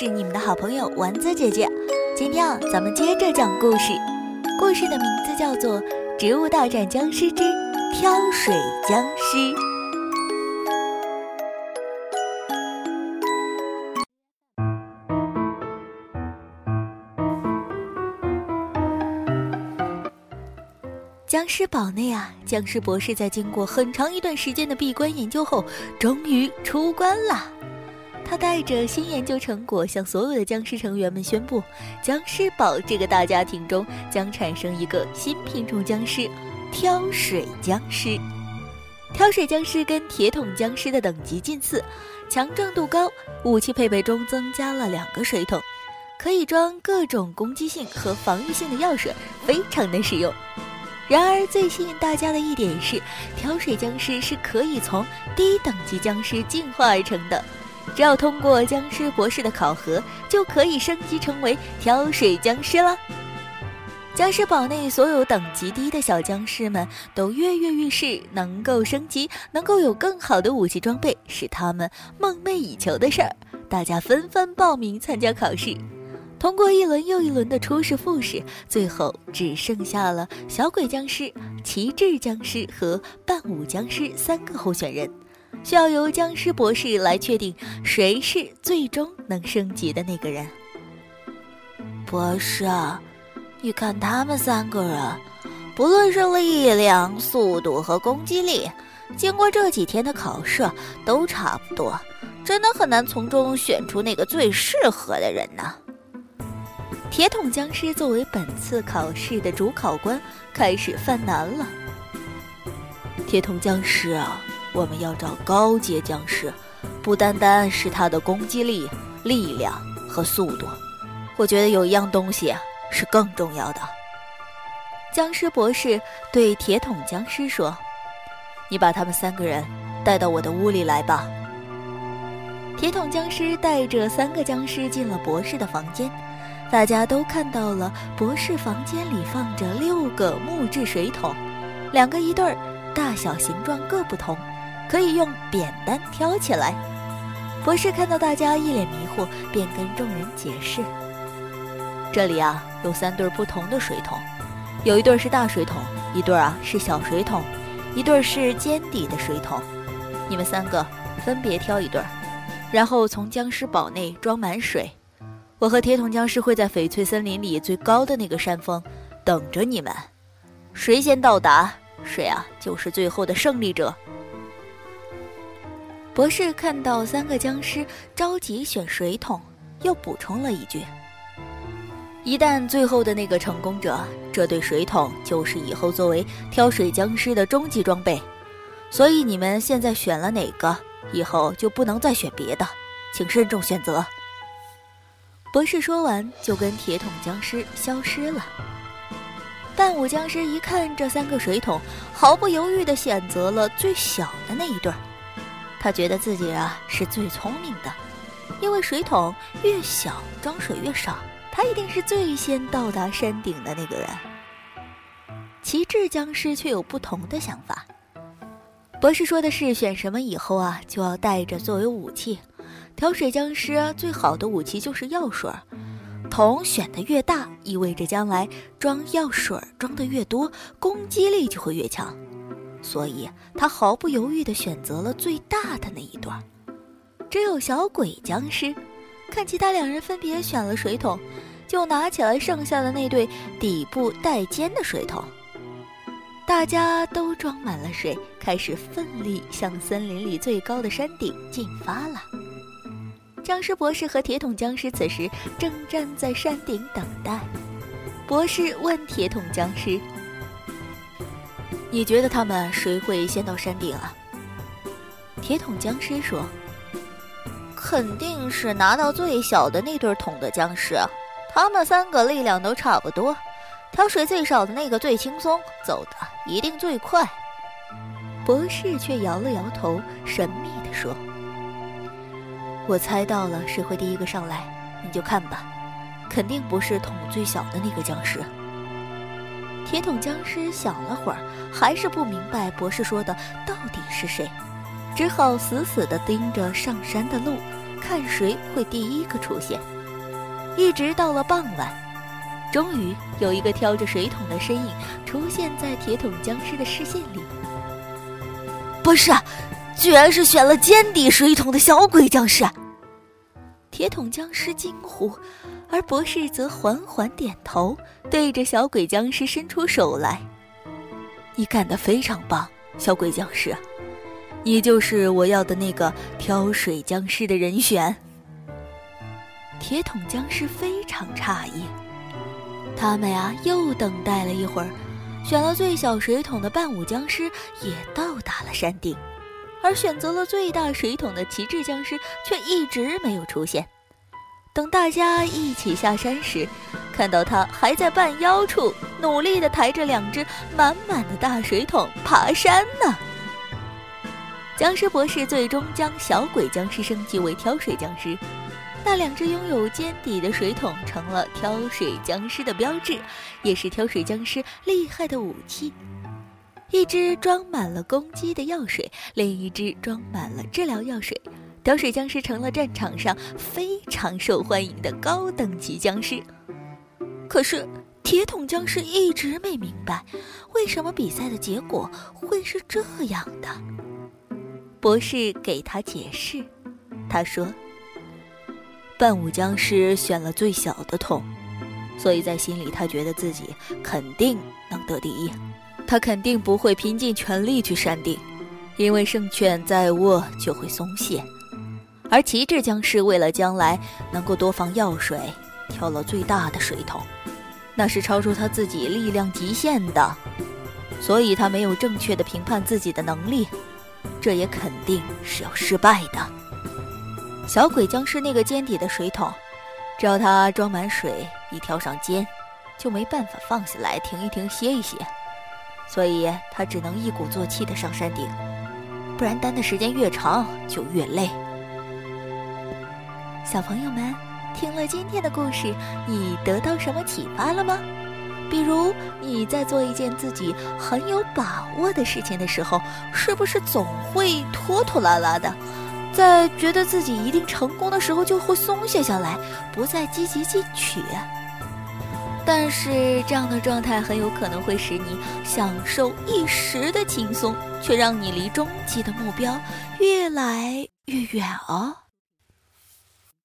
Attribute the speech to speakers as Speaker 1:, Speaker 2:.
Speaker 1: 是你们的好朋友丸子姐姐。今天啊，咱们接着讲故事。故事的名字叫做《植物大战僵尸之挑水僵尸》。僵尸堡内啊，僵尸博士在经过很长一段时间的闭关研究后，终于出关了。他带着新研究成果，向所有的僵尸成员们宣布，僵尸堡这个大家庭中将产生一个新品种僵尸——挑水僵尸。挑水僵尸跟铁桶僵尸的等级近似，强壮度高，武器配备中增加了两个水桶，可以装各种攻击性和防御性的药水，非常的实用。然而，最吸引大家的一点是，挑水僵尸是可以从低等级僵尸进化而成的。只要通过僵尸博士的考核，就可以升级成为挑水僵尸了。僵尸堡内所有等级低的小僵尸们都跃跃欲试，能够升级，能够有更好的武器装备，是他们梦寐以求的事儿。大家纷纷报名参加考试，通过一轮又一轮的初试、复试，最后只剩下了小鬼僵尸、旗帜僵尸和伴舞僵尸三个候选人。需要由僵尸博士来确定谁是最终能升级的那个人。
Speaker 2: 博士，你看他们三个人，不论是力量、速度和攻击力，经过这几天的考试都差不多，真的很难从中选出那个最适合的人呢。
Speaker 1: 铁桶僵尸作为本次考试的主考官，开始犯难了。
Speaker 2: 铁桶僵尸啊！我们要找高阶僵尸，不单单是他的攻击力、力量和速度。我觉得有一样东西是更重要的。
Speaker 1: 僵尸博士对铁桶僵尸说：“你把他们三个人带到我的屋里来吧。”铁桶僵尸带着三个僵尸进了博士的房间，大家都看到了博士房间里放着六个木质水桶，两个一对儿，大小形状各不同。可以用扁担挑起来。博士看到大家一脸迷惑，便跟众人解释：“这里啊有三对不同的水桶，有一对是大水桶，一对啊是小水桶，一对是尖底的水桶。你们三个分别挑一对，然后从僵尸堡内装满水。我和铁桶僵尸会在翡翠森林里最高的那个山峰等着你们。谁先到达，谁啊就是最后的胜利者。”博士看到三个僵尸着急选水桶，又补充了一句：“一旦最后的那个成功者，这对水桶就是以后作为挑水僵尸的终极装备。所以你们现在选了哪个，以后就不能再选别的，请慎重选择。”博士说完，就跟铁桶僵尸消失了。伴舞僵尸一看这三个水桶，毫不犹豫地选择了最小的那一对儿。他觉得自己啊是最聪明的，因为水桶越小装水越少，他一定是最先到达山顶的那个人。旗帜僵尸却有不同的想法。博士说的是选什么以后啊就要带着作为武器。挑水僵尸最好的武器就是药水，桶选的越大，意味着将来装药水装的越多，攻击力就会越强。所以他毫不犹豫地选择了最大的那一段。只有小鬼僵尸，看其他两人分别选了水桶，就拿起来剩下的那对底部带尖的水桶。大家都装满了水，开始奋力向森林里最高的山顶进发了。僵尸博士和铁桶僵尸此时正站在山顶等待。博士问铁桶僵尸。你觉得他们谁会先到山顶啊？铁桶僵尸说：“
Speaker 2: 肯定是拿到最小的那对桶的僵尸，他们三个力量都差不多，挑水最少的那个最轻松，走的一定最快。”
Speaker 1: 博士却摇了摇头，神秘地说：“我猜到了谁会第一个上来，你就看吧，肯定不是桶最小的那个僵尸。”铁桶僵尸想了会儿，还是不明白博士说的到底是谁，只好死死地盯着上山的路，看谁会第一个出现。一直到了傍晚，终于有一个挑着水桶的身影出现在铁桶僵尸的视线里。
Speaker 2: 博士，居然是选了尖底水桶的小鬼僵尸！
Speaker 1: 铁桶僵尸惊呼，而博士则缓缓点头，对着小鬼僵尸伸出手来：“你干得非常棒，小鬼僵尸，你就是我要的那个挑水僵尸的人选。”铁桶僵尸非常诧异，他们呀又等待了一会儿，选了最小水桶的伴舞僵尸也到达了山顶。而选择了最大水桶的旗帜僵尸却一直没有出现。等大家一起下山时，看到他还在半腰处努力地抬着两只满满的大水桶爬山呢。僵尸博士最终将小鬼僵尸升级为挑水僵尸，那两只拥有尖底的水桶成了挑水僵尸的标志，也是挑水僵尸厉害的武器。一只装满了攻击的药水，另一只装满了治疗药水。挑水僵尸成了战场上非常受欢迎的高等级僵尸。可是铁桶僵尸一直没明白，为什么比赛的结果会是这样的。博士给他解释，他说：“伴舞僵尸选了最小的桶，所以在心里他觉得自己肯定能得第一。”他肯定不会拼尽全力去山顶，因为胜券在握就会松懈。而旗帜僵尸为了将来能够多放药水，挑了最大的水桶，那是超出他自己力量极限的，所以他没有正确的评判自己的能力，这也肯定是要失败的。小鬼僵尸那个尖底的水桶，只要他装满水，一挑上肩，就没办法放下来停一停歇一歇。所以他只能一鼓作气地上山顶，不然待的时间越长就越累。小朋友们，听了今天的故事，你得到什么启发了吗？比如你在做一件自己很有把握的事情的时候，是不是总会拖拖拉拉的？在觉得自己一定成功的时候，就会松懈下来，不再积极进取。但是这样的状态很有可能会使你享受一时的轻松，却让你离终极的目标越来越远哦。